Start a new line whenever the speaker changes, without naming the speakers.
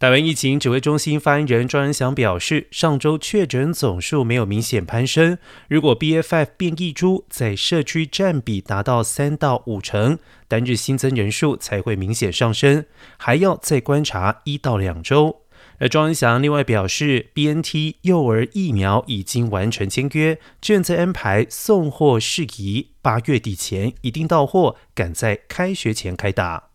台湾疫情指挥中心发言人庄仁祥表示，上周确诊总数没有明显攀升。如果 B F F 变异株在社区占比达到三到五成，单日新增人数才会明显上升，还要再观察一到两周。而庄仁祥另外表示，B N T 幼儿疫苗已经完成签约，正在安排送货事宜，八月底前一定到货，赶在开学前开打。